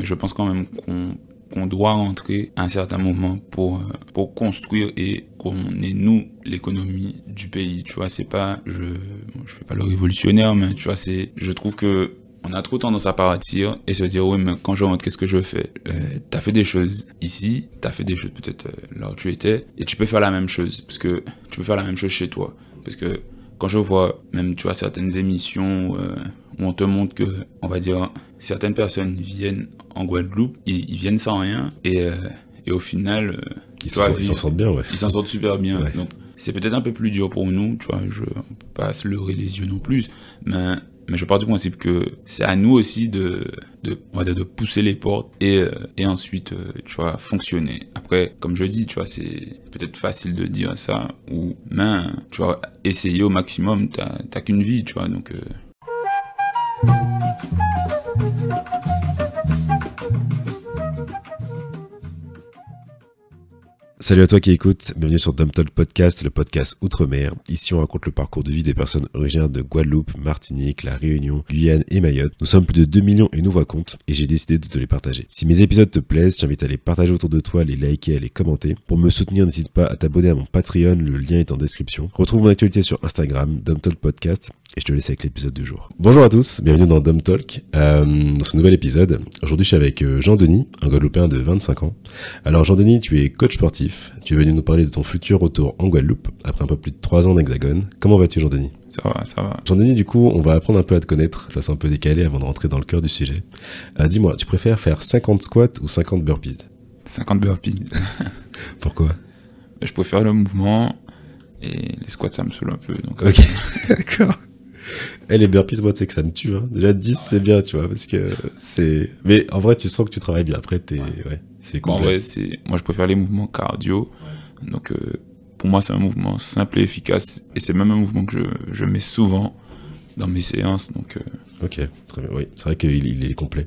mais je pense quand même qu'on doit rentrer à un certain moment pour euh, pour construire et qu'on est nous l'économie du pays. Tu vois c'est pas je je fais pas le révolutionnaire mais tu vois c'est je trouve que on a trop tendance à partir et se dire oui mais quand je rentre qu'est-ce que je fais? Euh, t'as fait des choses ici t'as fait des choses peut-être euh, là où tu étais et tu peux faire la même chose parce que tu peux faire la même chose chez toi. Parce que quand je vois même tu vois certaines émissions euh, où on te montre que on va dire certaines personnes viennent en Guadeloupe ils, ils viennent sans rien et euh, et au final euh, Ils s'en sortent bien, ouais. ils s'en sortent super bien. Ouais. Donc, c'est peut-être un peu plus dur pour nous, tu vois, je on peut pas se leurrer les yeux non plus, mais, mais je pars du principe que c'est à nous aussi de, de, on va dire, de pousser les portes et, euh, et ensuite, tu vois, fonctionner. Après, comme je dis, tu vois, c'est peut-être facile de dire ça, ou, mais, tu vois, essayer au maximum, t'as t'as qu'une vie, tu vois, donc, euh, Thank you. Salut à toi qui écoute, bienvenue sur Dom Talk Podcast, le podcast Outre-mer. Ici, on raconte le parcours de vie des personnes originaires de Guadeloupe, Martinique, La Réunion, Guyane et Mayotte. Nous sommes plus de 2 millions et nous voix compte, et j'ai décidé de te les partager. Si mes épisodes te plaisent, je t'invite à les partager autour de toi, les liker, à les commenter. Pour me soutenir, n'hésite pas à t'abonner à mon Patreon, le lien est en description. Retrouve mon actualité sur Instagram, Dom Podcast, et je te laisse avec l'épisode du jour. Bonjour à tous, bienvenue dans Dom. Euh, dans ce nouvel épisode, aujourd'hui je suis avec euh, Jean-Denis, un Guadeloupéen de 25 ans. Alors Jean-Denis, tu es coach sportif, tu es venu nous parler de ton futur retour en Guadeloupe, après un peu plus de 3 ans d'Hexagone. Comment vas-tu Jean-Denis? Ça va, ça va. Jean-Denis, du coup, on va apprendre un peu à te connaître, de façon un peu décalée avant de rentrer dans le cœur du sujet. Euh, Dis-moi, tu préfères faire 50 squats ou 50 burpees? 50 burpees. Pourquoi? Je préfère le mouvement, et les squats, ça me saoule un peu, donc, Ok, d'accord. Eh, les burpees, moi, tu sais que ça me tue. Hein. Déjà 10, c'est bien, tu vois, parce que c'est... Mais en vrai, tu sens que tu travailles bien. Après, t'es... Ouais, c'est Bon, c'est moi je préfère les mouvements cardio. Donc euh, pour moi, c'est un mouvement simple et efficace et c'est même un mouvement que je, je mets souvent dans mes séances. Donc euh, Ok, très bien. Oui, c'est vrai qu'il il est complet.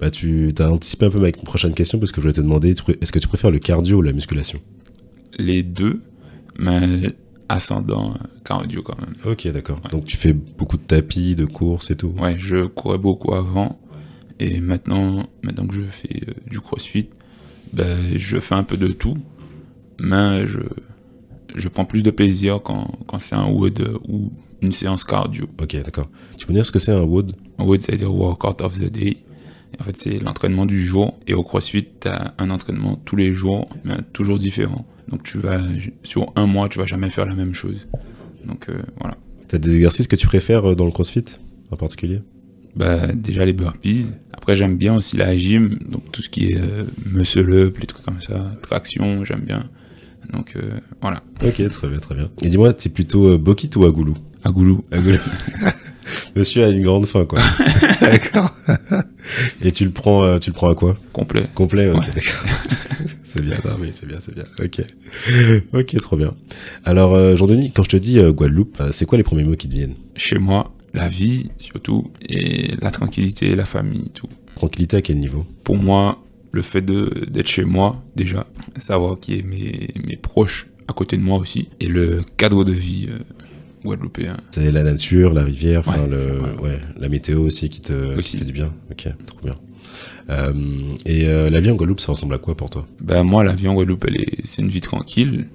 Bah, tu as anticipé un peu ma prochaine question parce que je voulais te demander, est-ce que tu préfères le cardio ou la musculation? Les deux, mais ascendant euh, cardio quand même. Ok, d'accord. Donc tu fais beaucoup de tapis, de courses et tout? Ouais, je courais beaucoup avant et maintenant, maintenant que je fais du crossfit, ben, je fais un peu de tout, mais je, je prends plus de plaisir quand, quand c'est un WOD ou une séance cardio. Ok, d'accord. Tu peux dire ce que c'est un WOD WOD, c'est-à-dire Workout of the Day. En fait, c'est l'entraînement du jour. Et au CrossFit, tu as un entraînement tous les jours, mais toujours différent. Donc, tu vas, sur un mois, tu vas jamais faire la même chose. Donc, euh, voilà. T'as des exercices que tu préfères euh, dans le crossfit en particulier? Bah, déjà les burpees. Après, j'aime bien aussi la gym. Donc, tout ce qui est euh, muscle up, les trucs comme ça. Traction, j'aime bien. Donc, euh, voilà. Ok, très bien, très bien. Et dis-moi, t'es plutôt euh, Bokit ou Agoulou Agoulou. Agoulou. Monsieur a une grande faim, quoi. d'accord. Et tu le prends, euh, tu le prends à quoi? Complet. Complet, ok, Ouais. d'accord. c'est bien, non, oui, c'est bien, c'est bien. Ok. Ok, trop bien. Alors, Jean-Denis, quand je te dis Guadeloupe, c'est quoi les premiers mots qui te viennent? Chez moi, la vie, surtout, et la tranquillité, la famille, tout. Tranquillité à quel niveau? Pour moi, le fait d'être chez moi, déjà, savoir qui est mes, mes proches à côté de moi aussi, et le cadre de vie euh, guadeloupéen. C'est la nature, la rivière, Ouais, le, ouais. ouais, la météo aussi qui te, Aussi. fait du bien. Ok, trop bien. Euh, et euh, la vie en Guadeloupe, ça ressemble à quoi pour toi? Ben moi, la vie en Guadeloupe, c'est une vie tranquille.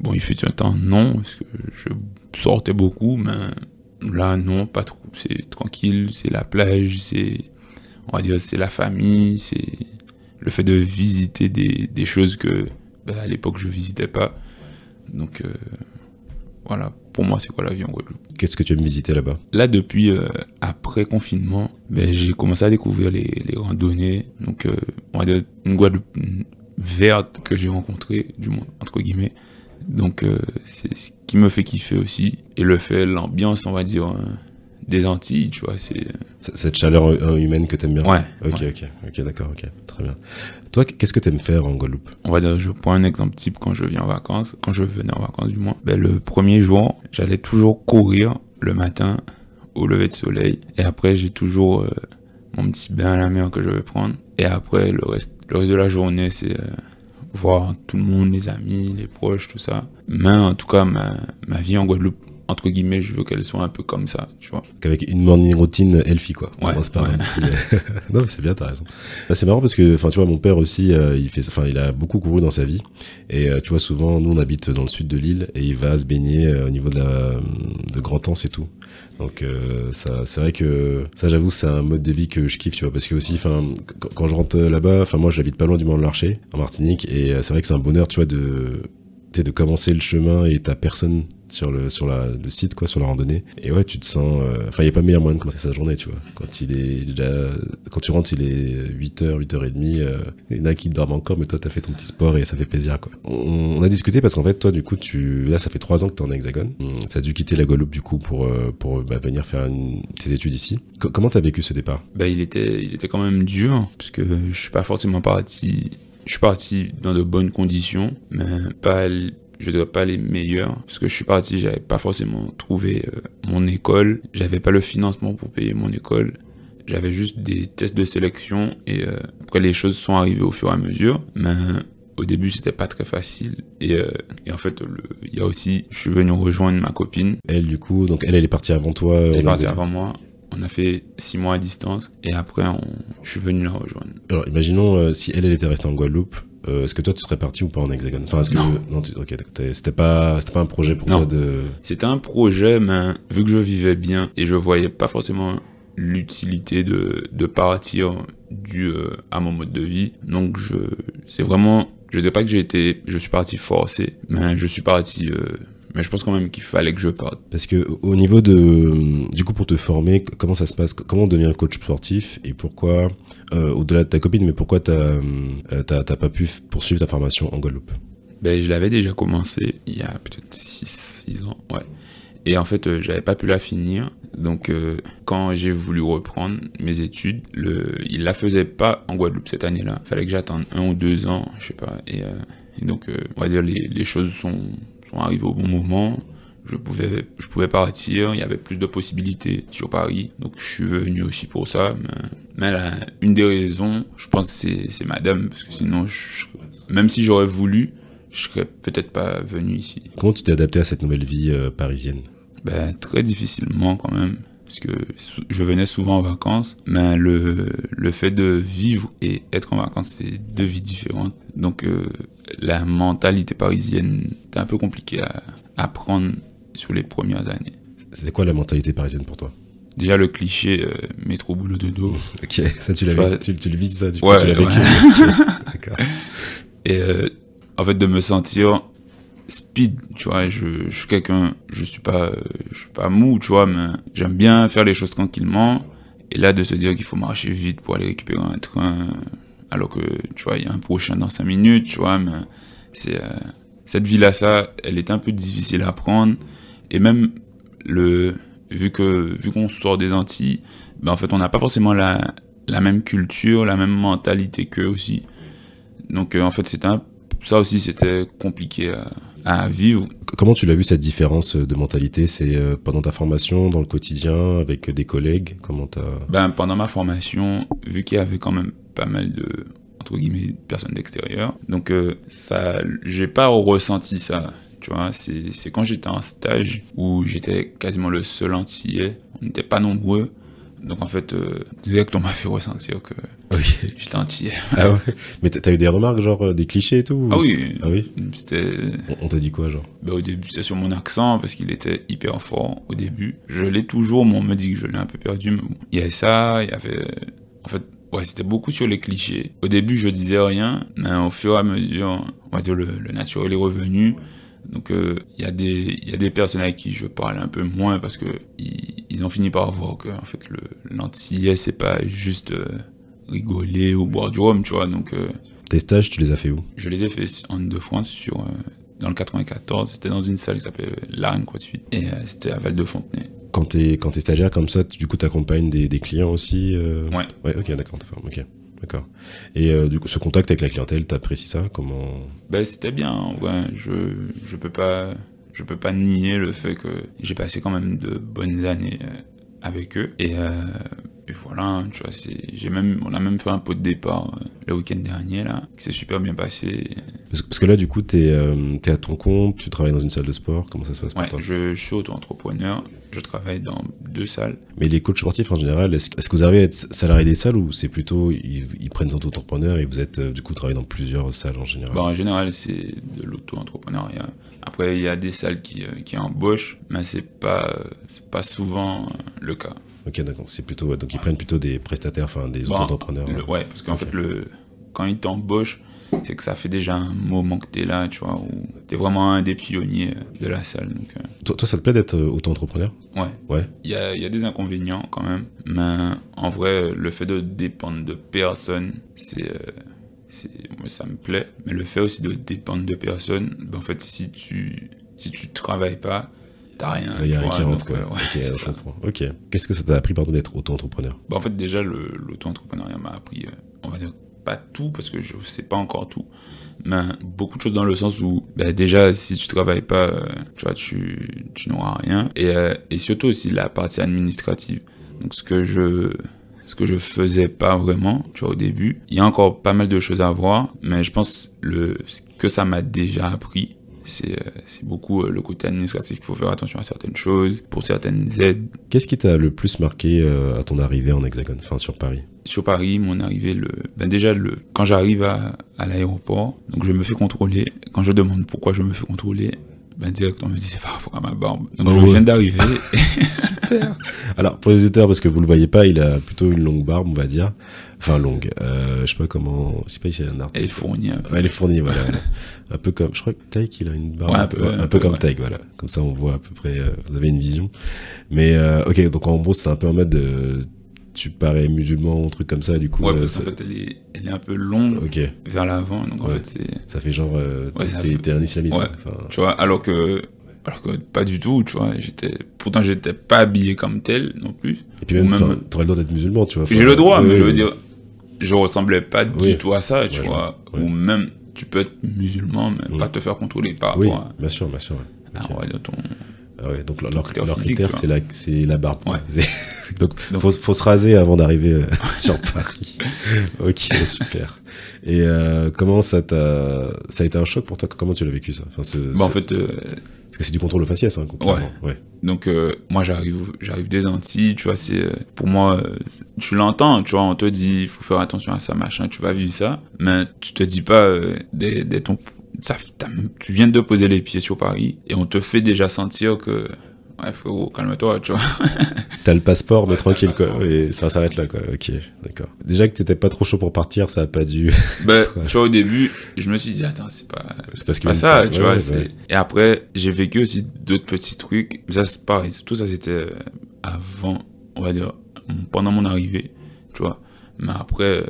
Bon, il fut un temps, non, parce que je sortais beaucoup, mais là, non, pas trop. C'est tranquille, c'est la plage, c'est, on va dire, c'est la famille, c'est le fait de visiter des, des choses que, ben, à l'époque, je visitais pas. Donc, euh, voilà, pour moi, c'est quoi la vie en Guadeloupe? Qu'est-ce que tu aimes visiter là-bas? Là, depuis euh, après confinement, ben, j'ai commencé à découvrir les, les randonnées. Donc, euh, on va dire une Guadeloupe verte que j'ai rencontrée, du moins, entre guillemets. Donc, euh, c'est ce qui me fait kiffer aussi. Et le fait, l'ambiance, on va dire, euh, des Antilles, tu vois, c'est... Cette chaleur euh, humaine que t'aimes bien Ouais, Ok, ouais. ok, ok, d'accord, ok, très bien. Toi, qu'est-ce que t'aimes faire en Guadeloupe? On va dire, je prends un exemple type quand je viens en vacances, quand je venais en vacances du moins. Ben, le premier jour, j'allais toujours courir le matin au lever de soleil. Et après, j'ai toujours euh, mon petit bain à la mer que je vais prendre. Et après, le reste, le reste de la journée, c'est euh, voir tout le monde, les amis, les proches, tout ça. Mais en tout cas, ma, ma vie en Guadeloupe, entre guillemets, je veux qu'elle soit un peu comme ça, tu vois. Qu'avec une morning routine healthy, quoi. Ouais, petit- non, c'est bien, t'as raison. Bah, c'est marrant parce que, enfin, tu vois, mon père aussi, euh, il fait, enfin, il a beaucoup couru dans sa vie. Et euh, tu vois, souvent, nous, on habite dans le sud de l'île et il va se baigner euh, au niveau de la, de Grand Anse et tout. Donc, euh, ça, c'est vrai que, ça, j'avoue, c'est un mode de vie que je kiffe, tu vois, parce que aussi, quand je rentre là-bas, enfin, moi, j'habite pas loin du Mont de l'Archer, en Martinique, et euh, c'est vrai que c'est un bonheur, tu vois, de, sais, de commencer le chemin et t'as personne sur le sur la, le site quoi sur la randonnée. Et ouais tu te sens euh, enfin il y a pas meilleur moyen de commencer sa journée tu vois. Quand il est déjà quand tu rentres il est 8h 8h30 euh, il y en a qui dorment encore mais toi t'as fait ton petit sport et ça fait plaisir quoi. On, a discuté parce qu'en fait toi du coup tu là ça fait trois ans que t'es en hexagone. Hum, t'as dû quitter la Guadeloupe du coup pour euh, pour bah, venir faire tes études ici. Co- comment t'as vécu ce départ? Bah, il était, il était quand même dur, parce que je suis pas forcément parti. Je suis parti dans de bonnes conditions, mais pas, je dirais pas les meilleures, parce que je suis parti, j'avais pas forcément trouvé euh, mon école, j'avais pas le financement pour payer mon école, j'avais juste des tests de sélection, et euh, après les choses sont arrivées au fur et à mesure, mais au début c'était pas très facile, et, euh, et en fait, il y a aussi, je suis venu rejoindre ma copine, elle du coup donc elle elle est partie avant toi elle est partie avant moi. On a fait six mois à distance et après on... je suis venu la rejoindre. Alors, imaginons euh, si elle, elle était restée en Guadeloupe, euh, est-ce que toi, tu serais parti ou pas en hexagone? Enfin, est-ce que Non. tu- ok, d'accord, t'es- c'était pas, c'était pas un projet pour Non. toi de. C'était un projet, mais vu que je vivais bien et je voyais pas forcément l'utilité de, de partir dû euh, à mon mode de vie, donc je c'est vraiment, je dis pas que j'ai été, je suis parti forcé, mais je suis parti, euh, mais je pense quand même qu'il fallait que je parte. Parce que au au niveau de, du coup, pour te former, comment ça se passe? Comment on devient coach sportif? Et pourquoi, euh, au-delà de ta copine, mais pourquoi t'as, euh, pas pu poursuivre ta formation en Guadeloupe? Ben, je l'avais déjà commencé il y a peut-être 6 ans, ouais. Et en fait, euh, j'avais pas pu la finir. Donc, euh, quand j'ai voulu reprendre mes études, le, il la faisait pas en Guadeloupe cette année-là. Fallait que j'attende un ou deux ans, je sais pas. Et, euh, et donc, on va dire, les, les choses sont, sont arrivées au bon moment. Je pouvais, je pouvais partir, il y avait plus de possibilités sur Paris. Donc, je suis venu aussi pour ça. Mais, mais là, une des raisons, je pense, que c'est, c'est madame. Parce que sinon, je- même si j'aurais voulu, je serais peut-être pas venu ici. Comment tu t'es adapté à cette nouvelle vie euh, parisienne? Ben, très difficilement quand même, parce que je venais souvent en vacances, mais le, le fait de vivre et être en vacances, c'est deux vies différentes. Donc euh, la mentalité parisienne, c'est un peu compliqué à apprendre sur les premières années. C'était quoi la mentalité parisienne pour toi? Déjà le cliché euh, métro boulot dodo. Ok, ça tu l'avais, tu, tu le vises ça, du coup, Ouais, tu l'as vécu. ouais. Ok, D'accord. et euh, en fait de me sentir speed tu vois je, suis quelqu'un je suis pas euh, je suis pas mou tu vois mais j'aime bien faire les choses tranquillement. Et là de se dire qu'il faut marcher vite pour aller récupérer un train alors que tu vois il y a un prochain dans cinq minutes tu vois mais c'est euh, cette vie là ça elle est un peu difficile à prendre. Et même le vu que vu qu'on sort des Antilles ben en fait on n'a pas forcément la la même culture la même mentalité qu'eux aussi. Donc euh, en fait c'était un ça aussi c'était compliqué à, à vivre. Comment tu l'as vu cette différence de mentalité? C'est euh, pendant ta formation, dans le quotidien, avec des collègues? Comment t'as Ben, pendant ma formation, vu qu'il y avait quand même pas mal de entre guillemets personnes d'extérieur, donc euh, ça, j'ai pas ressenti ça. Tu vois, c'est c'est quand j'étais en stage où j'étais quasiment le seul antillais. On n'était pas nombreux. Donc en fait, euh, direct on m'a fait ressentir que Ok. j'étais antillais. Ah ouais Mais t'as eu des remarques, genre euh, des clichés et tout ou Ah oui. Ah oui C'était On, t'a dit quoi, genre? Ben, au début, c'est sur mon accent parce qu'il était hyper fort au début. Je l'ai toujours, mais on me dit que je l'ai un peu perdu. Mais bon. Il y avait ça, il y avait. En fait, ouais, c'était beaucoup sur les clichés. Au début, je disais rien, mais au fur et à mesure, on va dire, le, le naturel est revenu. Donc, euh, il y, a des- y a des personnes avec qui je parle un peu moins parce que ils, ils ont fini par voir que, en fait, le l'antillais, c'est pas juste euh, rigoler ou boire du rhum, tu vois. Donc, euh, Tes stages, tu les as fait où? je les ai fait en Ile-de-France sur, dans le 94. C'était dans une salle qui s'appelait l'Arène CrossFit. Et c'était à Val-de-Fontenay. Quand t'es quand t'es stagiaire comme ça, tu- du coup, t'accompagnes des, des clients aussi Ouais. Ouais, ok, d'accord, ok. D'accord. Et euh, du coup, ce contact avec la clientèle, t'apprécies ça? Comment? Ben, c'était bien. en vrai. je, je peux pas, je peux pas nier le fait que j'ai passé quand même de bonnes années euh, avec eux. Et, euh, voilà, tu vois, c'est, j'ai même, on a même fait un pot de départ le week-end dernier, là, qui s'est super bien passé. Parce, que- parce que là, du coup, t'es euh, t'es à ton compte, tu travailles dans une salle de sport, comment ça se passe pour Ouais, toi? je, je suis auto-entrepreneur, je travaille dans deux salles. Mais les coachs sportifs en général, est-ce que vous arrivez à être salarié des salles ou c'est plutôt ils, ils prennent des auto-entrepreneurs et vous êtes euh, du coup travaillé dans plusieurs salles en général? Bon, en général, c'est de l'auto-entrepreneuriat. Après, il y a des salles qui, euh, qui embauchent, mais c'est pas, euh, pas souvent euh, le cas. Ok, d'accord. C'est plutôt ouais, donc ils prennent plutôt des prestataires, enfin des Bon, auto-entrepreneurs. le- ouais, parce qu'en fait, le, quand ils t'embauchent, c'est que ça fait déjà un moment que t'es là, tu vois, où t'es vraiment un des pionniers euh, de la salle. Donc, euh, Toi, toi, ça te plaît d'être euh, auto-entrepreneur? Ouais. Ouais. Il y a, y a des inconvénients quand même, mais en vrai, le fait de dépendre de personne, c'est, euh, ça me plaît. Mais le fait aussi de dépendre de personne, ben, en fait, si tu, si tu travailles pas, t'as rien. Il y a tu rien qui rentre quoi. ouais, ok, je ça. comprends. Ok. Qu'est-ce que ça t'a appris pardon d'être auto-entrepreneur? Bah, en fait, déjà, l'auto-entrepreneuriat m'a appris, on va dire, pas tout, parce que je sais pas encore tout, mais beaucoup de choses dans le sens où, bah, déjà, si tu travailles pas, euh, tu vois, tu, tu n'auras rien. Et, euh, et surtout aussi la partie administrative. Donc, ce que je, ce que je faisais pas vraiment, tu vois, au début. Il y a encore pas mal de choses à voir, mais je pense le, ce que ça m'a déjà appris, c'est euh, c'est beaucoup euh, le côté administratif. Il faut faire attention à certaines choses, pour certaines aides, Qu'est-ce qui t'a le plus marqué euh, à ton arrivée en Hexagone, enfin sur Paris? Sur Paris, mon arrivée, le, ben déjà, le, quand j'arrive à, à l'aéroport, donc je me fais contrôler. Quand je demande pourquoi je me fais contrôler, ben direct, on me dit c'est rapport à ma barbe. Donc Oh je ouais. viens d'arriver. Super. Alors pour les auditeurs, parce que vous le voyez pas, il a plutôt une longue barbe, on va dire. Enfin longue. Euh, je sais pas comment. Je sais pas si c'est un Elle est artiste. fournie un peu. Ouais, elle est fournie, voilà. un peu comme. Je crois que Taïk, il a une barbe. Ouais, un, un peu, un peu comme. Taïk, voilà. Comme ça, on voit à peu près. euh, vous avez une vision. Mais euh, ok, donc en gros, c'est un peu en mode. Tu parais musulman, un truc comme ça, du coup. Ouais, euh, parce ça- qu'en fait, elle est, elle est un peu longue vers l'avant. Donc en fait, c'est. ça fait genre. euh, t'es- t'es un islamiste. Ouais. Enfin, Tu vois, alors que. Alors que pas du tout, tu vois. J'étais. Pourtant, j'étais pas habillé comme tel non plus. et puis même, même- t'aurais le droit d'être musulman, tu vois. J'ai le droit, mais je veux dire, je ressemblais pas du tout à ça, tu Ouais, vois. ouais. Ou même, tu peux être musulman, mais pas te faire contrôler par Oui, rapport bien sûr, bien sûr. ouais. à, Ok. à, ton... Ah ouais, donc leur, leur, critère leur c'est la, c'est la barbe. Ouais. Donc, Donc- faut, faut se raser avant d'arriver euh, sur Paris. ok, super. Et euh, comment ça t'a, ça a été un choc pour toi? Comment tu l'as vécu ça? Enfin, ce, Bah, en fait, euh, parce que c'est du contrôle au faciès, hein. Ouais. donc, moi, j'arrive, j'arrive des Antilles, tu vois, c'est, pour moi, tu l'entends, tu vois, on te dit, il faut faire attention à ça, machin, tu vas vivre ça, mais tu te dis pas, dès, dès ton, ça, tu viens de poser les pieds sur Paris, et on te fait déjà sentir que, ouais, frérot, calme-toi, tu vois. T'as le passeport, mais Ouais, tranquille, quoi. Et ça s'arrête là, quoi. Ok, d'accord. Déjà que t'étais pas trop chaud pour partir, ça a pas dû. Ouais. tu vois, au début, je me suis dit, attends, c'est pas, C'est pas ça, tu Ouais, vois. ouais. Et après, j'ai vécu aussi d'autres petits trucs. Ça, c'est pareil. Tout ça, c'était euh, avant, on va dire, pendant mon arrivée, tu vois. Mais après, euh,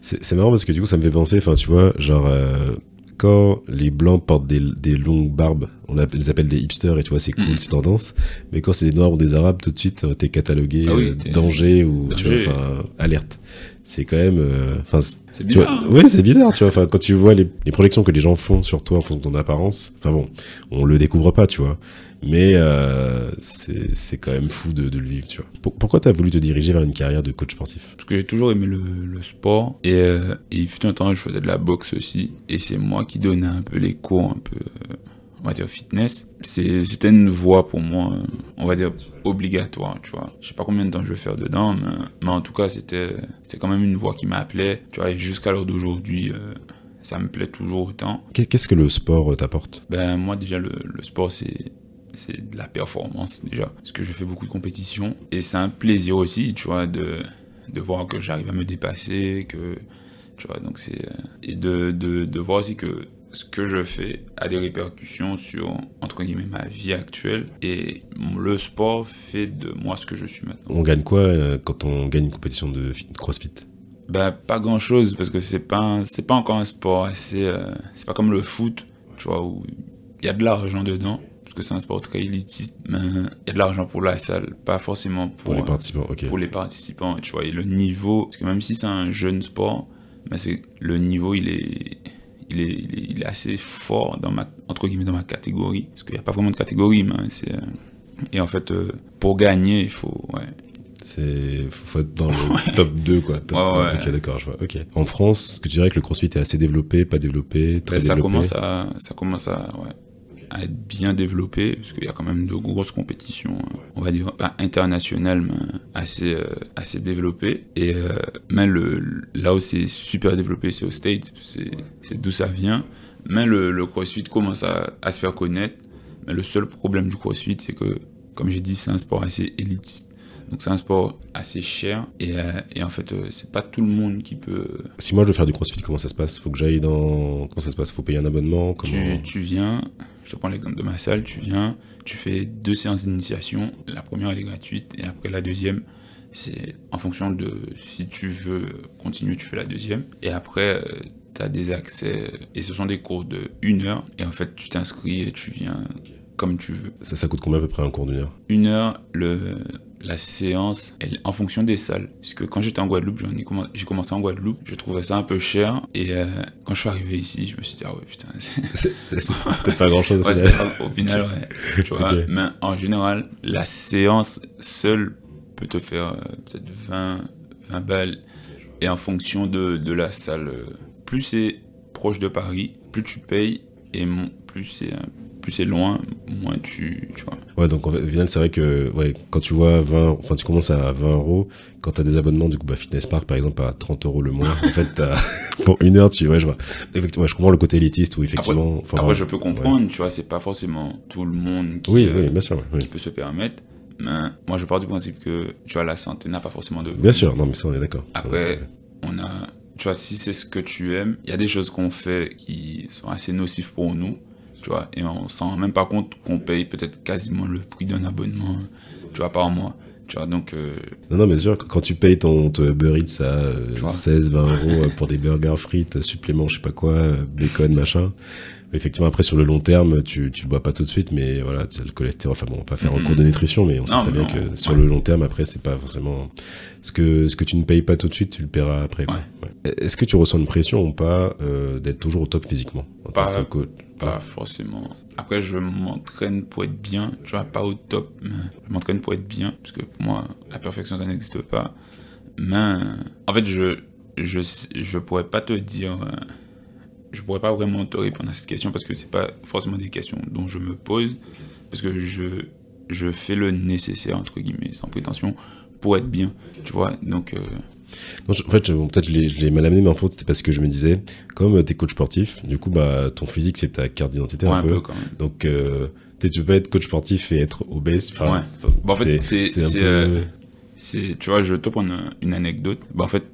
C'est c'est marrant parce que du coup, ça me fait penser, enfin, tu vois, genre, euh, quand les blancs portent des, des longues barbes, on les appelle des hipsters et tu vois, c'est cool, Mhm. c'est tendance. Mais quand c'est des noirs ou des arabes, tout de suite, euh, t'es catalogué Ah oui, euh, danger ou, tu vois, alerte. C'est quand même, euh, enfin, c'est- c'est tu vois, bizarre. hein. ouais, c'est bizarre, tu vois, enfin, quand tu vois les, les projections que les gens font sur toi en fonction de ton apparence, enfin bon, on le découvre pas, tu vois. Mais euh, c'est quand même fou de, de le vivre, tu vois. Pour- pourquoi t'as voulu te diriger vers une carrière de coach sportif? Parce que j'ai toujours aimé le, le sport. Et, euh, et il fut un temps, je faisais de la boxe aussi. Et c'est moi qui donnais un peu les cours, un peu, euh, on va dire, fitness. C'était une voie pour moi, euh, on va dire, obligatoire, tu vois. Je sais pas combien de temps je vais faire dedans, mais, mais en tout cas, c'était quand même une voie qui m'appelait. Tu vois, et jusqu'à l'heure d'aujourd'hui, euh, ça me plaît toujours autant. Qu'est- Qu'est-ce que le sport t'apporte? Ben, moi, déjà, le, le sport, c'est. C'est de la performance déjà, parce que je fais beaucoup de compétitions. Et c'est un plaisir aussi, tu vois, de, de voir que j'arrive à me dépasser, que tu vois, donc c'est euh, et de, de, de voir aussi que ce que je fais a des répercussions sur entre guillemets ma vie actuelle. Et le sport fait de moi ce que je suis maintenant. On gagne quoi euh, quand on gagne une compétition de fit- crossfit? Ben pas grand chose parce que c'est pas c'est pas encore un sport assez euh, c'est pas comme le foot, tu vois où il y a de l'argent dedans que c'est un sport très élitiste, mais il y a de l'argent pour la salle, pas forcément pour pour les participants pour les participants, tu vois, et le niveau, parce que même si c'est un jeune sport, mais c'est le niveau, il est, il est, il est, il est assez fort dans ma, entre guillemets, dans ma catégorie, parce qu'il n'y a pas vraiment de catégorie, mais c'est, euh, et en fait, euh, pour gagner, il faut, ouais, C'est faut être dans le top 2 quoi. Top Ouais, ouais. Ok, d'accord, je vois. Ok. En France, que tu dirais que le CrossFit est assez développé, pas développé, très Ben, ça développé commence à, ça commence à, ouais, à être bien développé, parce qu'il y a quand même de grosses compétitions, euh, on va dire, pas internationales, mais assez, euh, assez développées. Et euh, mais le, là où c'est super développé, c'est aux States, c'est d'où ça vient. Mais le, le CrossFit commence à, à se faire connaître. Mais le seul problème du CrossFit, c'est que, comme j'ai dit, c'est un sport assez élitiste. Donc c'est un sport assez cher et, et en fait c'est pas tout le monde qui peut Si moi je veux faire du CrossFit, comment ça se passe? Faut que j'aille dans. Comment ça se passe? Faut payer un abonnement? Comment... Tu, tu viens, je te prends l'exemple de ma salle, tu viens, tu fais deux séances d'initiation. La première, elle est gratuite, et après la deuxième, c'est en fonction de si tu veux continuer, tu fais la deuxième. Et après, tu as des accès, et ce sont des cours de une heure, et en fait, tu t'inscris et tu viens comme tu veux. Ça, ça coûte combien à peu près un cours d'une heure? Une heure, le, la séance, elle, en fonction des salles. Puisque quand j'étais en Guadeloupe, j'ai commencé en Guadeloupe, je trouvais ça un peu cher. Et euh, quand je suis arrivé ici, je me suis dit, ah ouais, putain, C'était pas grand chose au Ouais, final. pas- au final, ouais. Tu vois, Ok. mais en général, la séance seule peut te faire euh, peut-être 20, 20 balles. Et en fonction de, de la salle, euh, plus c'est proche de Paris, plus tu payes. Et mon- plus c'est plus c'est loin, moins tu, tu vois. Ouais, donc en fait, au final, c'est vrai que ouais, quand tu vois 20, enfin, tu commences à 20 euros, quand t'as des abonnements, du coup, bah, Fitness Park, par exemple, à 30 euros le mois, en fait, pour une heure, tu, ouais, je vois. Effectivement, je comprends le côté élitiste où effectivement, Après, je peux comprendre, tu vois, c'est pas forcément tout le monde qui, Oui, euh, oui, bien sûr, ouais, oui. qui peut se permettre. Mais moi, je pars du principe que, tu vois, la santé n'a pas forcément de. Bien sûr, non, mais ça, on est d'accord. Après, on a, tu vois, si c'est ce que tu aimes, il y a des choses qu'on fait qui sont assez nocives pour nous, tu vois, et on s'en rend même pas compte qu'on paye peut-être quasiment le prix d'un abonnement, tu vois, par mois, tu vois, donc, euh, Non, non, mais sûr, quand tu payes ton, ton Uber Eats à euh, Tu vois. 16, 20 euros euh, pour des burgers frites, suppléments, je sais pas quoi, euh, bacon, machin. Effectivement, après, sur le long terme, tu, tu le vois pas tout de suite, mais voilà, tu as le cholestérol. Enfin bon, on va pas faire un Mhm. cours de nutrition, mais on sait Non, très bien non, que sur le long terme, après, c'est pas forcément ce que, ce que tu ne payes pas tout de suite, tu le paieras après. quoi. Ouais. Ouais. Est-ce que tu ressens une pression ou pas euh, d'être toujours au top physiquement en Pas- tant que coach? pas forcément. Après, je m'entraîne pour être bien, tu vois, pas au top, mais je m'entraîne pour être bien, parce que pour moi, la perfection, ça n'existe pas. Mais, en fait, je, je, je pourrais pas te dire, euh, je pourrais pas vraiment te répondre à cette question, parce que c'est pas forcément des questions dont je me pose, parce que je, je fais le nécessaire, entre guillemets, sans prétention, pour être bien, tu vois, donc, euh, Non, je- en fait, bon, peut-être je l'ai- mal amené, mais en fait, c'était parce que je me disais, comme euh, t'es coach sportif, du coup, bah, ton physique, c'est ta carte d'identité ouais, un, peu. quand même. Donc, euh, tu peux être coach sportif et être obèse. Enfin, Ouais. Bon, en fait, c'est- peu- euh, C'est, tu vois, je vais te prendre un- une anecdote. Bah, en fait,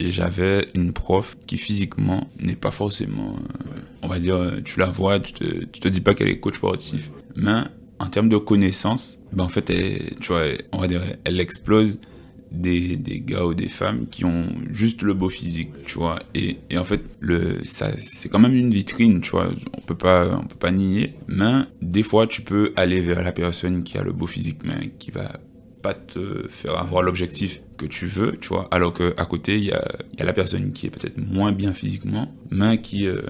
j'avais une prof qui physiquement n'est pas forcément, euh, on va dire, euh, tu la vois, tu te, tu te dis pas qu'elle est coach sportif, mais en termes de connaissances, bah, en fait, tu vois, on va dire, elle explose des, des gars ou des femmes qui ont juste le beau physique, tu vois. Et, et en fait, le, ça, c'est quand même une vitrine, tu vois. On peut pas, on peut pas nier. Mais des fois, tu peux aller vers la personne qui a le beau physique, mais qui va pas te faire avoir l'objectif que tu veux, tu vois. Alors que à côté, il y a, il y a la personne qui est peut-être moins bien physiquement, mais qui, euh,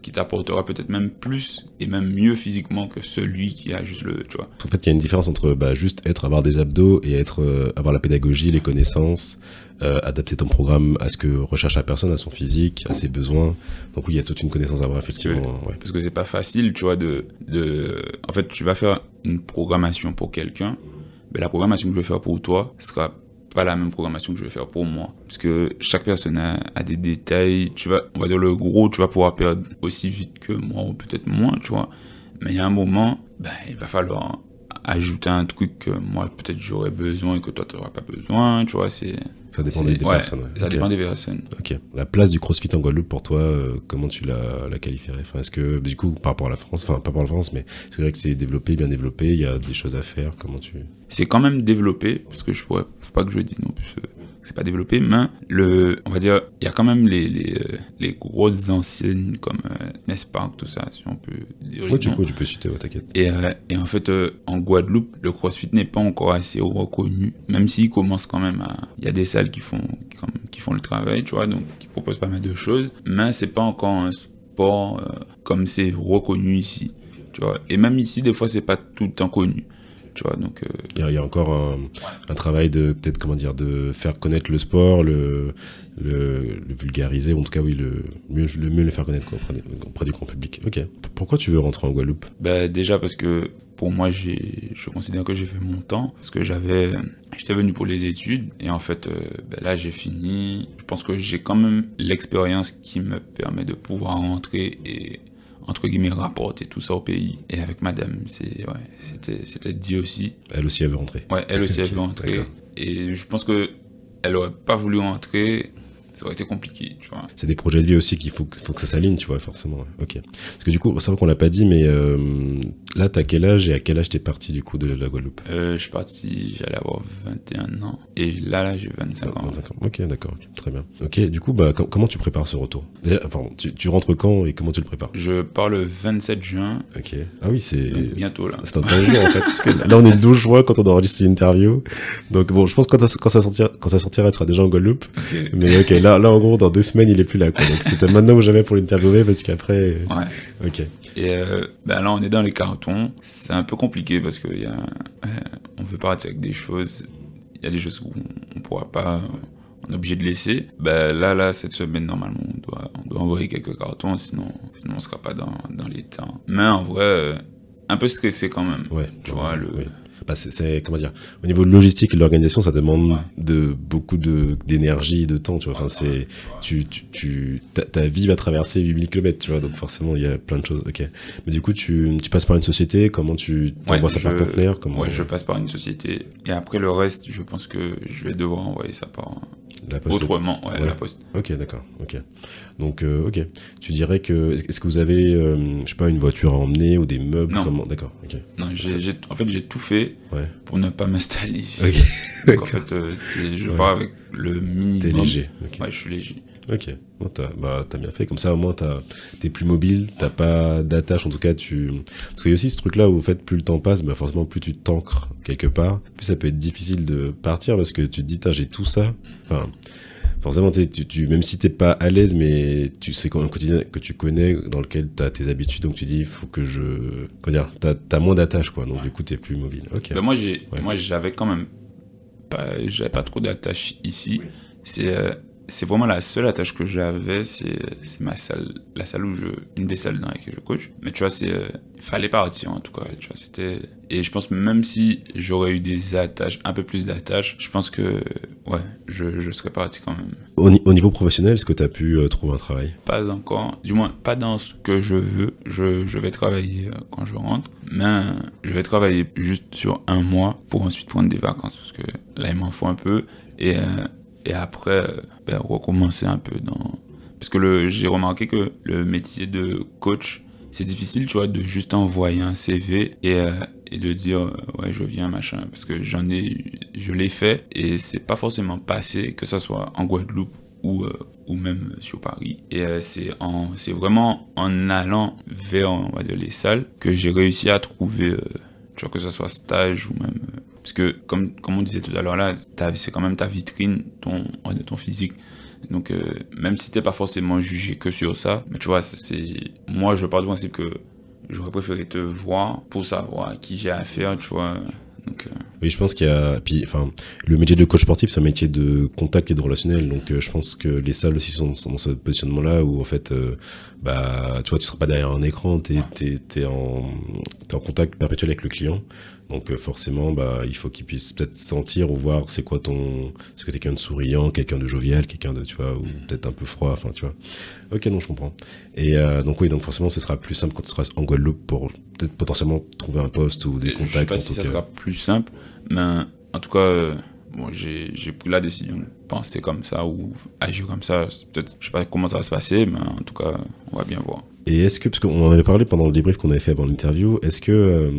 qui t'apportera peut-être même plus et même mieux physiquement que celui qui a juste le, tu vois. En fait, il y a une différence entre bah, juste être, avoir des abdos et être, euh, avoir la pédagogie, les connaissances, euh, adapter ton programme à ce que recherche la personne, à son physique, à ses besoins. Donc oui, il y a toute une connaissance à avoir, effectivement. ouais. Parce que c'est pas facile, tu vois, de, de... En fait, tu vas faire une programmation pour quelqu'un, mais la programmation que je vais faire pour toi sera pas la même programmation que je vais faire pour moi. Parce que chaque personne a, a des détails, tu vas, on va dire le gros, tu vas pouvoir perdre aussi vite que moi, ou peut-être moins, tu vois. Mais il y a un moment, ben, il va falloir ajouter un truc que moi, peut-être j'aurais besoin et que toi, tu n'auras pas besoin, tu vois, c'est... Ça dépend des, des ouais, personnes. ouais. Ça dépend des personnes. Ok. La place du CrossFit en Guadeloupe pour toi, euh, comment tu la, la qualifierais? Enfin, Est-ce que, du coup, par rapport à la France, enfin, pas par la France, mais c'est vrai que c'est développé, bien développé, il y a des choses à faire. Comment tu. c'est quand même développé parce que je pourrais faut pas que je dise non plus euh, que c'est pas développé mais le on va dire il y a quand même les les, euh, les grosses enseignes comme euh, Nespark tout ça si on peut dire Ouais, tu peux, tu peux citer, ouais, t'inquiète. et, euh, et en fait euh, en Guadeloupe le CrossFit n'est pas encore assez reconnu même s'il commence quand même à il y a des salles qui font qui, comme- qui font le travail tu vois donc qui proposent pas mal de choses mais c'est pas encore un sport comme c'est reconnu ici tu vois. Et même ici des fois c'est pas tout le temps connu Tu vois, donc. euh, Il y, a- il y a encore un, un travail de peut-être comment dire de faire connaître le sport, le, le, le vulgariser, ou en tout cas oui le mieux le mieux le faire connaître quoi, auprès, du grand public. Ok. Pourquoi tu veux rentrer en Guadeloupe? Bah, déjà parce que pour moi, j'ai, je considère que j'ai fait mon temps parce que j'avais, j'étais venu pour les études et en fait, euh, bah, là, j'ai fini. Je pense que j'ai quand même l'expérience qui me permet de pouvoir rentrer et entre guillemets rapporter tout ça au pays. Et avec madame, c'est, ouais, c'était, c'était dit aussi. Elle aussi elle veut rentrer. Ouais, elle aussi, elle veut rentrer. Et je pense que elle aurait pas voulu rentrer. Ça aurait été compliqué, tu vois. C'est des projets de vie aussi qu'il faut, que- faut que ça s'aligne, tu vois, forcément. ouais. Ok. Parce que du coup, c'est vrai qu'on l'a pas dit, mais euh, là, t'as quel âge et à quel âge t'es parti du coup de la Guadeloupe? Euh, je suis parti, j'allais avoir 21 ans. Et là, là, j'ai 25 ans. 25 ans. Ok, d'accord, très bien. Ok, du coup, bah, com- comment tu prépares ce retour? Déjà, pardon, tu, tu rentres quand et comment tu le prépares? Je pars le 27 juin, Ok. Ah oui, c'est. bientôt là. C'est un temps jour, en fait. Parce que là, on est le 12 juin quand on enregistre l'interview. Donc bon, je pense que quand, ça- quand ça sortira, quand ça sortira, il sera déjà en Guadeloupe. Ok. Mais ok, là, là, en gros, dans deux semaines, il est plus là. Quoi. Donc c'était maintenant ou jamais pour l'interviewer parce qu'après. Ouais. Ok. Et euh, ben là, on est dans les cartons. C'est un peu compliqué parce y a, euh, on veut partir avec des choses. Il y a des choses où on, on pourra pas. euh, On est obligé de laisser. Ben là, là, cette semaine, normalement, on doit, on doit envoyer quelques cartons, sinon, sinon on sera pas dans, dans les temps. Mais en vrai, euh, un peu stressé quand même. Ouais. Tu vois, le- oui. Bah, c'est- comment dire au niveau de logistique et de l'organisation ça demande Ouais. de beaucoup de d'énergie de temps tu vois. Enfin c'est tu tu, tu ta, ta vie va traverser 8000 km tu vois. Donc forcément il y a plein de choses. Ok. Mais du coup tu, tu passes par une société comment tu t'envoies Ouais, ça par conteneur comment Ouais, je passe par une société. Et après, le reste, je pense que je vais devoir envoyer ça par la poste autrement. Ouais, Ouais. la poste. Ok, d'accord. Ok. Donc, euh, ok. Tu dirais que est-ce que vous avez, euh, je sais pas, une voiture à emmener ou des meubles Non. comment D'accord. Ok. Non, j'ai, j'ai- en fait, j'ai tout fait Ouais. pour ne pas m'installer ici. Ok. Donc, en fait, euh, je pars avec le minimum. T'es léger. Ok. Ouais, je suis léger. Ok. Bon, t'as, bah, t'as bien fait. Comme ça, au moins, t'es plus mobile. T'as pas d'attache. En tout cas, tu. Parce qu'il y a aussi ce truc-là où, en fait, plus le temps passe, bah, forcément, plus tu t'ancres quelque part, plus ça peut être difficile de partir parce que tu te dis, j'ai tout ça. Enfin. Forcément, tu, tu, même si t'es pas à l'aise, mais tu sais qu'un quotidien que tu connais, dans lequel t'as tes habitudes, donc tu dis, faut que je, comment dire, t'as, moins d'attache, quoi. Donc du coup, t'es plus mobile. Ok. Moi, Ouais. moi, j'avais quand même pas, j'avais pas trop d'attache ici. C'est, euh, c'est vraiment la seule attache que j'avais, c'est, c'est ma salle, la salle où je, une des salles dans laquelle je coach. Mais tu vois, c'est, euh, il fallait partir en tout cas. Tu vois, c'était, et je pense même si j'aurais eu des attaches, un peu plus d'attaches, je pense que, ouais, je, je serais parti quand même. Au, ni- au niveau professionnel, est-ce que t'as pu euh, trouver un travail? Pas encore, du moins pas dans ce que je veux. Je, je vais travailler euh, quand je rentre, mais je vais travailler juste sur un mois pour ensuite prendre des vacances parce que là il m'en faut un peu et, euh, et après ben, recommencer un peu dans. Parce que j'ai remarqué que le métier de coach c'est difficile, tu vois, de juste envoyer un CV et, euh, et de dire euh, ouais je viens machin parce que j'en ai, je l'ai fait et c'est pas forcément passé que ça soit en Guadeloupe ou, euh, ou même sur Paris. Et c'est en, c'est vraiment en allant vers, on va dire, les salles que j'ai réussi à trouver, tu vois, que ce soit stage ou même, parce que comme, comme on disait tout à l'heure là, c'est quand même ta vitrine, ton, ton physique. Donc, euh, même si t'es pas forcément jugé que sur ça, mais tu vois, c'est- moi, je pars du principe que j'aurais préféré te voir pour savoir à qui j'ai affaire, tu vois. Donc, euh, Oui, je pense qu'il y a. Puis, enfin, le métier de coach sportif, c'est un métier de contact et de relationnel. Donc, euh, je pense que les salles aussi sont, sont dans ce positionnement-là où, en fait, euh, bah, tu vois, tu seras pas derrière un écran, t'es t'es t'es en t'es en contact perpétuel avec le client. Donc, euh, forcément, bah, il faut qu'il puisse peut-être sentir ou voir c'est quoi ton. Est-ce que t'es quelqu'un de souriant, quelqu'un de jovial, quelqu'un de, tu vois, ou peut-être un peu froid. Enfin, tu vois. Ok, non, je comprends. Et euh, donc, oui, donc forcément, ce sera plus simple quand tu seras en Guadeloupe pour peut-être potentiellement trouver un poste ou des Je sais contacts. pas si ça sera plus simple, mais en tout cas, euh, bon, j'ai pris la décision de penser comme ça ou agir comme ça. Peut-être, je sais pas comment ça va se passer, mais en tout cas, on va bien voir. Et est-ce que, parce qu'on en avait parlé pendant le débrief qu'on avait fait avant l'interview, est-ce que euh,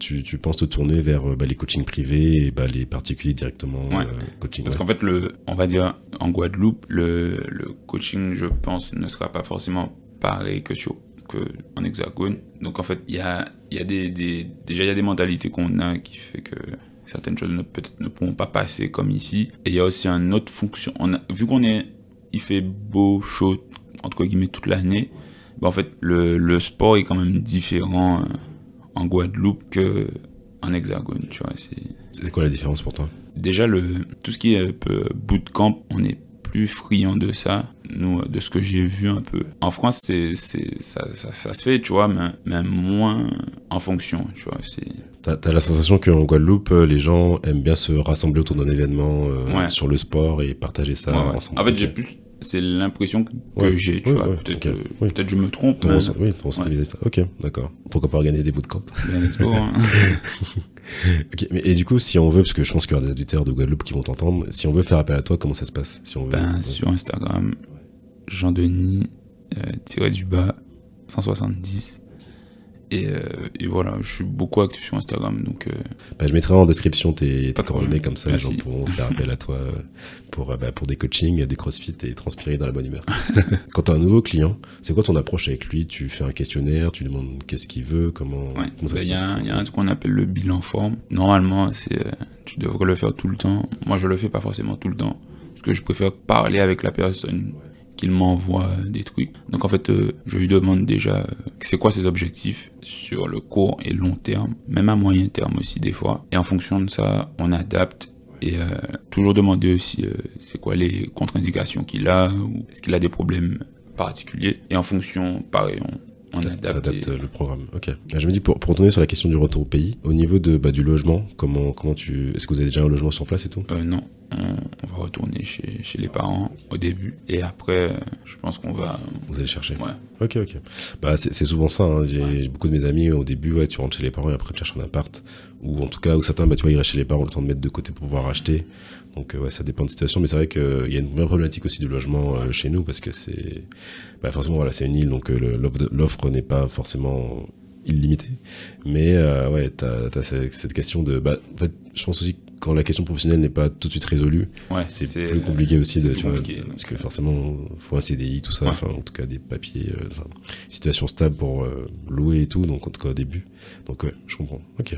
tu, tu penses te tourner vers euh, bah, les coachings privés et bah, les particuliers directement Ouais. euh, coaching Parce ouais. qu'en fait, le, on va dire, en Guadeloupe, le, le coaching, je pense, ne sera pas forcément pareil que sur que en hexagone. Donc en fait, il y a, y a des, des, déjà il y a des mentalités qu'on a qui fait que certaines choses ne peut-être ne pourront pas passer comme ici. Et il y a aussi un autre fonction. On a, vu qu'on est, il fait beau, chaud entre guillemets toute l'année. Ben en fait, le, le sport est quand même différent euh, en Guadeloupe que en hexagone, tu vois. C'est C'est quoi la différence pour toi? Déjà le tout ce qui est un peu bootcamp, on est plus friand de ça, nous, de ce que j'ai vu un peu. En France, c'est, c'est, ça, ça, ça se fait, tu vois, mais, mais moins en fonction, tu vois. C'est... T'as as la sensation qu'en Guadeloupe, euh, les gens aiment bien se rassembler autour d'un événement euh, Ouais. sur le sport et partager ça Ouais, ouais. ensemble. En fait, j'ai plus. C'est l'impression que j'ai, tu vois. peut-être, ok. euh, Oui. peut-être je me trompe, Ton oui, ton ça. Ok, d'accord. Pourquoi pas organiser des bootcamps? Ben, let's go, hein. Mais et du coup, si on veut, parce que je pense qu'il y aura des auditeurs de Guadeloupe qui vont t'entendre, si on veut faire appel à toi, comment ça se passe si on veut, Ben, sur Instagram, Jean-Denis, euh, tiré du bas, 170. Et, euh, et voilà, je suis beaucoup actif sur Instagram, donc euh, Ben, je mettrai en description tes, tes coordonnées, comme ça les gens Merci. pourront faire appel à toi euh, pour, euh, bah, pour des coachings, des crossfit et transpirer dans la bonne humeur. Quand tu as un nouveau client, c'est quoi ton approche avec lui? Tu fais un questionnaire, tu demandes qu'est-ce qu'il veut, comment, Ouais, comment ça bah, se il y, a passe? un- il y a un truc qu'on appelle le bilan forme. Normalement, c'est, euh, tu devrais le faire tout le temps. Moi, je le fais pas forcément tout le temps. Parce que je préfère parler avec la personne qu'il m'envoie des trucs. Donc, en fait, euh, je lui demande déjà euh, c'est quoi ses objectifs sur le court et long terme, même à moyen terme aussi, des fois. Et en fonction de ça, on adapte. Et euh, toujours demander aussi euh, c'est quoi les contre-indications qu'il a, ou est-ce qu'il a des problèmes particuliers. Et en fonction, pareil, on, on adapte. Et- le programme. Ok. Je me dis pour, pour retourner sur la question du retour au pays, au niveau de bah, du logement, comment comment tu est-ce que vous avez déjà un logement sur place et tout? Euh, non, on, va retourner chez, chez les parents au début. Et après, euh, je pense qu'on va. Vous allez chercher. Ouais. Ok, ok. Bah, c'est souvent ça. hein. J'ai beaucoup de mes amis au début, ouais, tu rentres chez les parents et après tu cherches un appart. Ou en tout cas, ou certains, bah, tu vois, ils restent chez les parents le temps de mettre de côté pour pouvoir acheter. Donc, euh, ouais, ça dépend de la situation. Mais c'est vrai qu'il y a une vraie problématique aussi du logement euh, chez nous parce que c'est. Bah, forcément, voilà, c'est une île, donc euh, l'offre n'est pas forcément illimitée. Mais, euh, ouais, t'as as cette question de. Bah, en fait, je pense aussi que quand la question professionnelle n'est pas tout de suite résolue, Ouais, c'est plus compliqué aussi de, vois, parce que forcément faut un CDI tout ça Ouais. enfin en tout cas des papiers euh, situation stable pour euh, louer et tout donc en tout cas au début donc ouais je comprends ok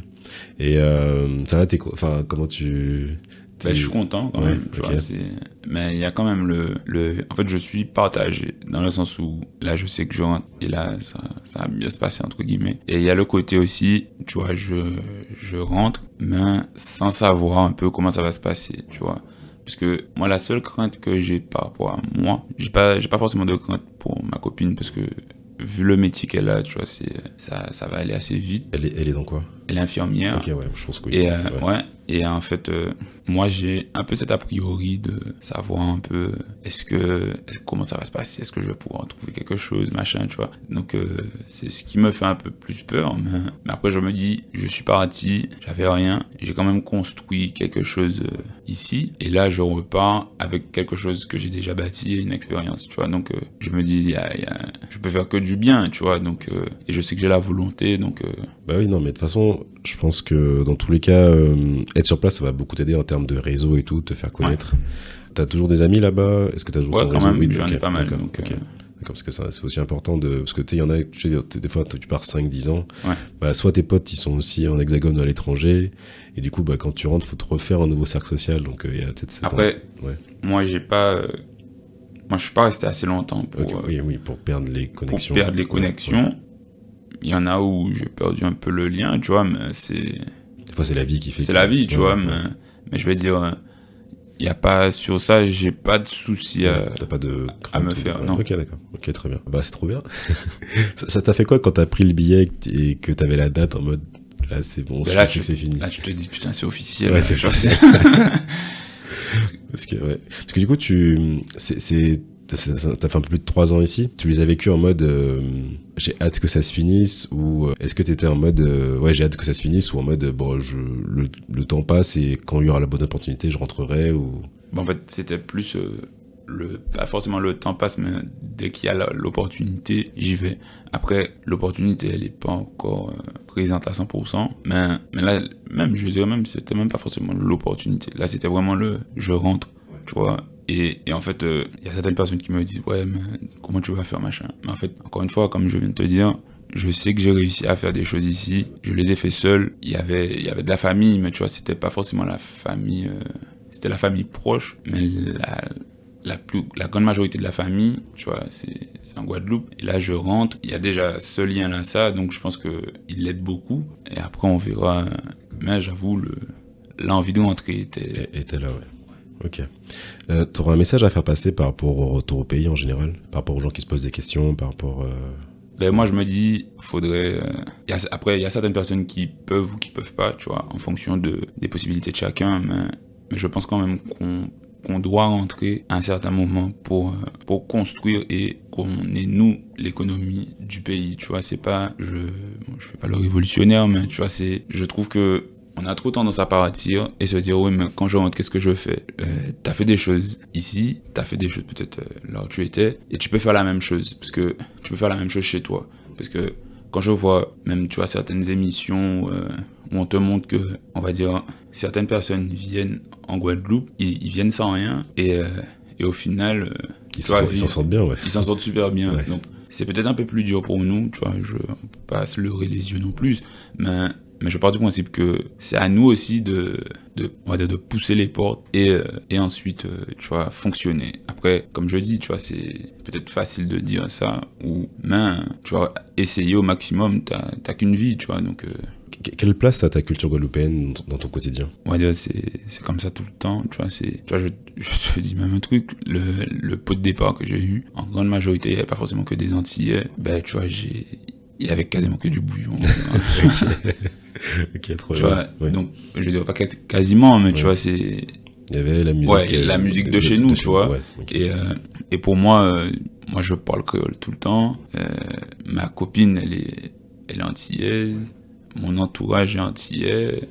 et euh, ça va t'es quoi enfin comment tu Bah, je suis content quand Ouais, même. Tu vois. Mais il y a quand même le, le. En fait, je suis partagé dans le sens où là, je sais que je rentre et là, ça, ça va bien se passer, entre guillemets. Et il y a le côté aussi, tu vois, je, je rentre, mais sans savoir un peu comment ça va se passer, tu vois. Parce que moi, la seule crainte que j'ai par rapport à moi, j'ai pas, j'ai pas forcément de crainte pour ma copine parce que vu le métier qu'elle a, tu vois, c'est, ça, ça va aller assez vite. elle est, elle est dans quoi? Elle est infirmière. ok ouais je pense que oui. Et euh, Ouais. ouais. Et en fait, euh, moi j'ai un peu cet a priori de savoir un peu est-ce que comment ça va se passer, est-ce que je vais pouvoir trouver quelque chose, machin, tu vois? Donc euh, c'est ce qui me fait un peu plus peur. Mais, après je me dis, je suis parti, j'avais rien, j'ai quand même construit quelque chose euh, ici. Et là je repars avec quelque chose que j'ai déjà bâti, une expérience, tu vois? Donc euh, je me dis, y y a- je peux faire que du bien, tu vois? Donc euh, et je sais que j'ai la volonté, donc euh, Bah oui, non, mais de toute façon, je pense que dans tous les cas, euh, être sur place, ça va beaucoup t'aider en termes de réseau et tout, te faire connaître. T'as toujours des amis là-bas? Est-ce que t'as toujours ouais quand même, Oui, j'en ai pas mal. d'accord, euh, parce que c'est aussi important de. Parce que tu sais, il y en a, tu sais, t'es- des fois, tu pars 5-10 ans. Ouais. Bah, soit tes potes, ils sont aussi en hexagone ou à l'étranger. Et du coup, bah, quand tu rentres, faut te refaire un nouveau cercle social. Donc, euh, il y a peut-être Après, Ouais. moi, j'ai pas. moi, je suis pas resté assez longtemps pour, oui, oui, pour perdre les pour connexions. perdre les connexions. Il y en a où j'ai perdu un peu le lien, tu vois, mais c'est Des fois, c'est la vie qui fait. c'est la vie, tu ouais, vois, ouais. mais, mais je vais dire, euh, il y a pas sur ça, j'ai pas de souci à. T'as pas de à me ou- faire, non. Ok, d'accord. Ok, très bien. Bah, c'est trop bien. ça t'a fait quoi quand t'as pris le billet et que t'avais la date en mode là, c'est bon, je là, sais tu- que c'est fini? Là, tu te dis, putain, c'est officiel. Ouais, c'est. Parce que, ouais. Parce que du coup, tu, c'est, t'as fait un peu plus de trois ans ici. Tu les as vécus en mode, euh, j'ai hâte que ça se finisse, ou euh, est-ce que t'étais en mode, euh, ouais, j'ai hâte que ça se finisse, ou en mode, bon, je, le, temps passe et quand il y aura la bonne opportunité, je rentrerai, ou? Bon, en fait, c'était plus le pas forcément le temps passe, mais dès qu'il y a l'opportunité, j'y vais. Après, l'opportunité, elle est pas encore présente à 100%, mais mais là, même je dirais même, c'était même pas forcément l'opportunité. Là, c'était vraiment le je rentre, tu vois. Et, en fait, euh, il y a certaines personnes qui me disent ouais, mais comment tu vas faire machin. Mais en fait, encore une fois, comme je viens de te dire. Je sais que j'ai réussi à faire des choses ici. Je les ai fait seul. Il y avait, il y avait de la famille, mais tu vois, c'était pas forcément la famille. euh, c'était la famille proche, mais la, plus, la grande majorité de la famille, tu vois, c'est en Guadeloupe. Et là, je rentre, il y a déjà ce lien-là, ça, donc je pense qu'il l'aide beaucoup. Et après, on verra Mais j'avoue, le, l'envie de rentrer Était là, ouais. Ok. Euh, tu auras un message à faire passer par rapport au retour au pays en général? Par rapport aux gens qui se posent des questions Par rapport. euh, Ben moi je me dis, faudrait. euh, après, il y a certaines personnes qui peuvent ou qui peuvent pas, tu vois, en fonction de, des possibilités de chacun, mais, je pense quand même qu'on qu'on doit rentrer à un certain moment pour, euh, pour construire et qu'on est nous l'économie du pays, tu vois, c'est pas, je, bon, fais pas le révolutionnaire, mais tu vois, c'est, je trouve que on a trop tendance à partir et se dire, oui, mais quand je rentre, qu'est-ce que je fais? Euh, T'as fait des choses ici, t'as fait des choses peut-être euh, là où tu étais, et tu peux faire la même chose, parce que tu peux faire la même chose chez toi. Parce que quand je vois même, tu vois, certaines émissions euh, où on te montre que, on va dire, certaines personnes viennent en Guadeloupe, ils, ils viennent sans rien, et, euh, et au final, Ils s'en sortent bien, ouais. ils s'en sortent super bien. Ouais. Donc, c'est peut-être un peu plus dur pour nous, tu vois, je on peut pas se leurrer les yeux non plus, mais, mais je pars du principe que c'est à nous aussi de, de, on va dire, de pousser les portes et, euh, et ensuite, euh, tu vois, fonctionner. Après, comme je dis, tu vois, c'est peut-être facile de dire ça, ou, mais, tu vois, essayer au maximum, t'as t'as qu'une vie, tu vois, donc, euh, Que- Quelle place a ta culture guadeloupéenne dans- ton quotidien? On va dire c'est comme ça tout le temps tu vois c'est tu vois je, je te dis même un truc. Le, le pot de départ que j'ai eu en grande majorité il n'y avait pas forcément que des antillais. Ben tu vois j'ai il y avait quasiment que du bouillon Ok, trop tu bien. vois Ouais. donc je dirais pas quasi- quasiment mais Ouais. tu vois c'est Il y avait la musique. Ouais, euh, la musique de chez nous, tu vois. Ouais, et euh, et pour moi euh, moi je parle créole tout le temps Euh, ma copine elle est elle est antillaise mon entourage est antillais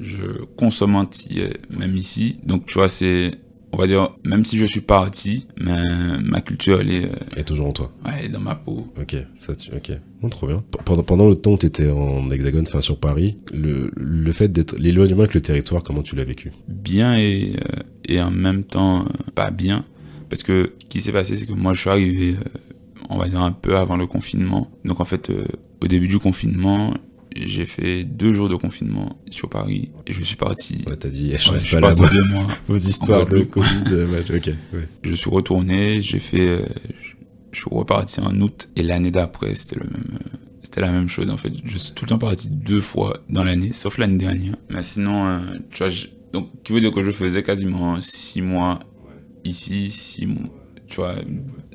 je consomme antillais même ici donc tu vois c'est on va dire même si je suis parti mais ma culture elle est, euh, Et toujours en toi. ouais, elle est dans ma peau Ok, ça tu... ok. Bon, trop bien. Pendant, pendant le temps où tu étais en hexagone, enfin sur Paris, le, le fait d'être l'éloignement avec le territoire, comment tu l'as vécu? Bien et, euh, et en même temps euh, pas bien. Parce que ce qui s'est passé, c'est que moi je suis arrivé, euh, on va dire un peu avant le confinement. Donc en fait, au début du confinement, j'ai fait deux jours de confinement sur Paris et je suis parti. Ouais, t'as dit, je Ouais, reste pas là-bas. deux mois. Vos histoires de. Covid, euh, ouais, ok. Ouais. Je suis retourné, j'ai fait, euh, je suis reparti en août et l'année d'après c'était le même, euh, c'était la même chose en fait. Je suis tout le temps parti deux fois dans l'année, sauf l'année dernière. Mais sinon, euh, tu vois, je- donc qui veut dire que je faisais quasiment six mois ici, six mois, tu vois,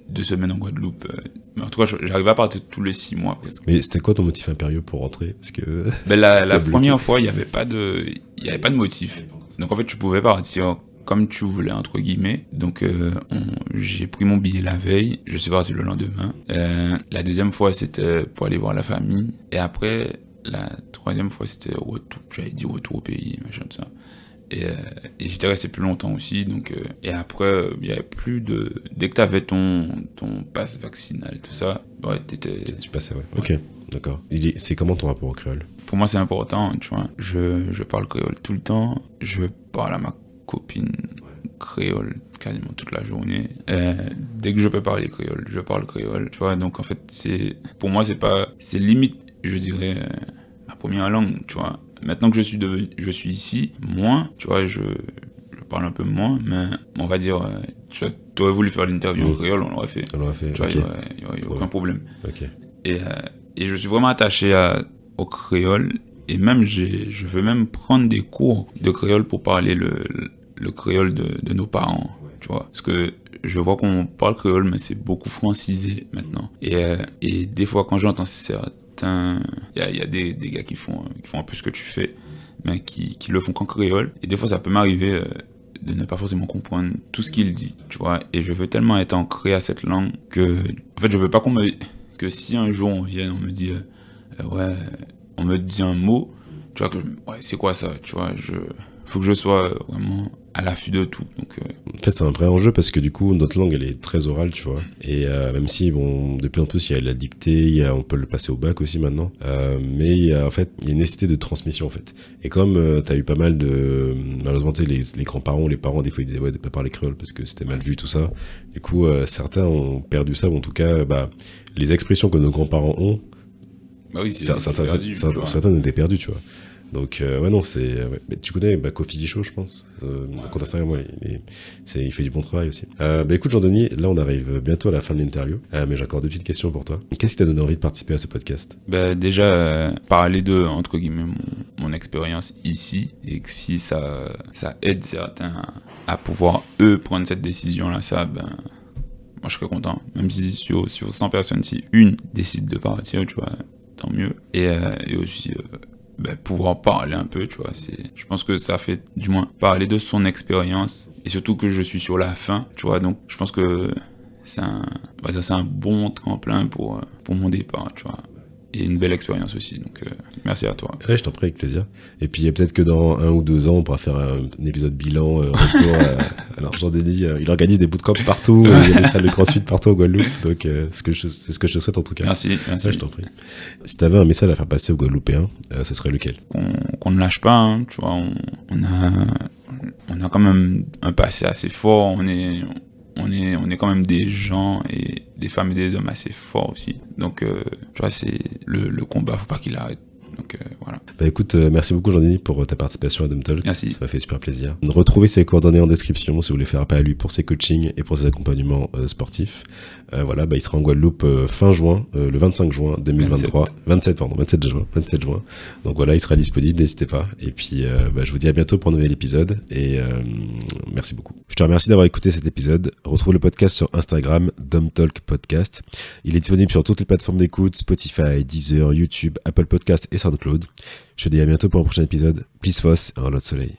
deux semaines en Guadeloupe. euh. Mais en tout cas, j'arrivais à partir tous les six mois presque. Mais c'était quoi ton motif impérieux pour rentrer? Parce que Ben, la, première fois, il n'y avait pas de, il y avait pas de motif. Donc en fait, tu pouvais partir comme tu voulais entre guillemets. Donc euh, j'ai pris mon billet la veille, je suis parti le lendemain. Euh, la deuxième fois, c'était pour aller voir la famille. Et après, la troisième fois, c'était retour. J'avais dit retour au pays, machin tout ça. Et, euh, et j'étais resté plus longtemps aussi. Donc euh, et après, euh, il y avait plus de. Dès que t'avais ton ton passe vaccinal, tout ça, ouais, t'étais. tu passais, ouais. Ok, d'accord. C'est comment ton rapport au créole? Pour moi, c'est important, tu vois. Je, je parle créole tout le temps. Je parle à ma copine créole quasiment toute la journée. Euh, dès que je peux parler créole, je parle créole, tu vois. Donc, en fait, c'est, pour moi, c'est pas, c'est limite, je dirais, euh, ma première langue, tu vois. Maintenant que je suis devenu, je suis ici, moins, tu vois, je, je parle un peu moins, mais on va dire, euh, tu vois, t'aurais voulu faire l'interview en Mhm. créole, on l'aurait fait. On l'aurait fait. Tu vois, il y aurait- aucun problème. Et, euh, et je suis vraiment attaché à, au créole. Et même, je veux même prendre des cours de créole pour parler le, le créole de, de nos parents. Tu vois Parce que je vois qu'on parle créole, mais c'est beaucoup francisé maintenant. Et, euh, et des fois, quand j'entends certains. Il y a, des, gars qui font, qui font un peu ce que tu fais, mais qui, le font qu'en créole. Et des fois, ça peut m'arriver. euh, de ne pas forcément comprendre tout ce qu'il dit, tu vois. Et je veux tellement être ancré à cette langue que, en fait, je veux pas qu'on me, que si un jour on vient, on me dit, euh, euh, ouais, on me dit un mot, tu vois, que, ouais, c'est quoi ça, tu vois, je, faut que je sois vraiment à l'affût de tout. Donc, euh, En fait, c'est un vrai enjeu parce que du coup, notre langue, elle est très orale, tu vois. Et euh, même si, bon, de plus en plus, il y a la dictée, il y a, on peut le passer au bac aussi maintenant. Euh, mais il y a, en fait, il y a une nécessité de transmission, en fait. Et comme euh, t'as eu pas mal de, malheureusement, tu sais, les, les grands-parents, les parents, des fois, ils disaient ouais, de pas parler créole parce que c'était mal vu, tout ça. Du coup, certains ont perdu ça, ou en tout cas, bah, les expressions que nos grands-parents ont, bah oui, c'est Cer- c'est certains, perdu, certains, tu certains étaient perdus, tu vois. Donc, euh, ouais, non, c'est. ouais. Mais tu connais bah, Kofi Show, je pense. Euh, compte Instagram, ouais, il, c'est- il fait du bon travail aussi. Euh, bah, écoute, Jean-Denis, là, on arrive bientôt à la fin de l'interview. Euh, mais j'ai encore deux petites questions pour toi. Qu'est-ce qui t'a donné envie de participer à ce podcast? Ben, déjà, euh, parler de, entre guillemets, mon, mon expérience ici, et que si ça, ça aide certains à, à pouvoir, eux, prendre cette décision-là, ça, ben, moi, je serais content. Même si sur, sur 100 personnes, si une décide de partir, tu vois, tant mieux. Et, euh, et aussi, euh, ben, pouvoir parler un peu, tu vois, c'est, je pense que ça fait, du moins, parler de son expérience, et surtout que je suis sur la fin, tu vois, donc, je pense que c'est un, ouais, ça, c'est un bon tremplin pour, euh, pour mon départ, tu vois et une belle expérience aussi. Donc, euh, merci à toi. Ouais, je t'en prie, avec plaisir. Et puis peut-être que dans un ou deux ans, on pourra faire un, un épisode bilan. euh, retour, alors Jean-Denis, euh, il organise des bootcamps partout, euh, il y a des salles de crossfit partout au Guadeloupe. Donc euh, ce que je- c'est ce que je te souhaite en tout cas. Merci, merci. Ouais, je t'en prie. Si t'avais un message à faire passer aux Guadeloupéens, euh, ce serait lequel? Qu'on qu'on ne lâche pas, hein, tu vois. On, on a, on a quand même un passé assez fort. On est, on est, on est quand même des gens et des femmes et des hommes assez forts aussi. Donc, euh, tu vois, c'est le, le combat, faut pas qu'il arrête. Donc, euh, voilà. Bah écoute, euh, merci beaucoup Jean-Denis pour euh, ta participation à Dom Talk. Merci. Ça m'a fait super plaisir. Retrouvez ses coordonnées en description si vous voulez faire appel à lui pour ses coachings et pour ses accompagnements euh, sportifs. Voilà, bah, il sera en Guadeloupe fin juin, le 25 juin 2023. 27. pardon, 27 juin, 27 juin. Donc voilà, il sera disponible, n'hésitez pas. Et puis, bah, je vous dis à bientôt pour un nouvel épisode et merci beaucoup. Je te remercie d'avoir écouté cet épisode. Retrouve le podcast sur Instagram, Dom Talk Podcast. Il est disponible sur toutes les plateformes d'écoute, Spotify, Deezer, YouTube, Apple Podcast et SoundCloud. Je te dis à bientôt pour un prochain épisode. Please Foss et un lot de soleil.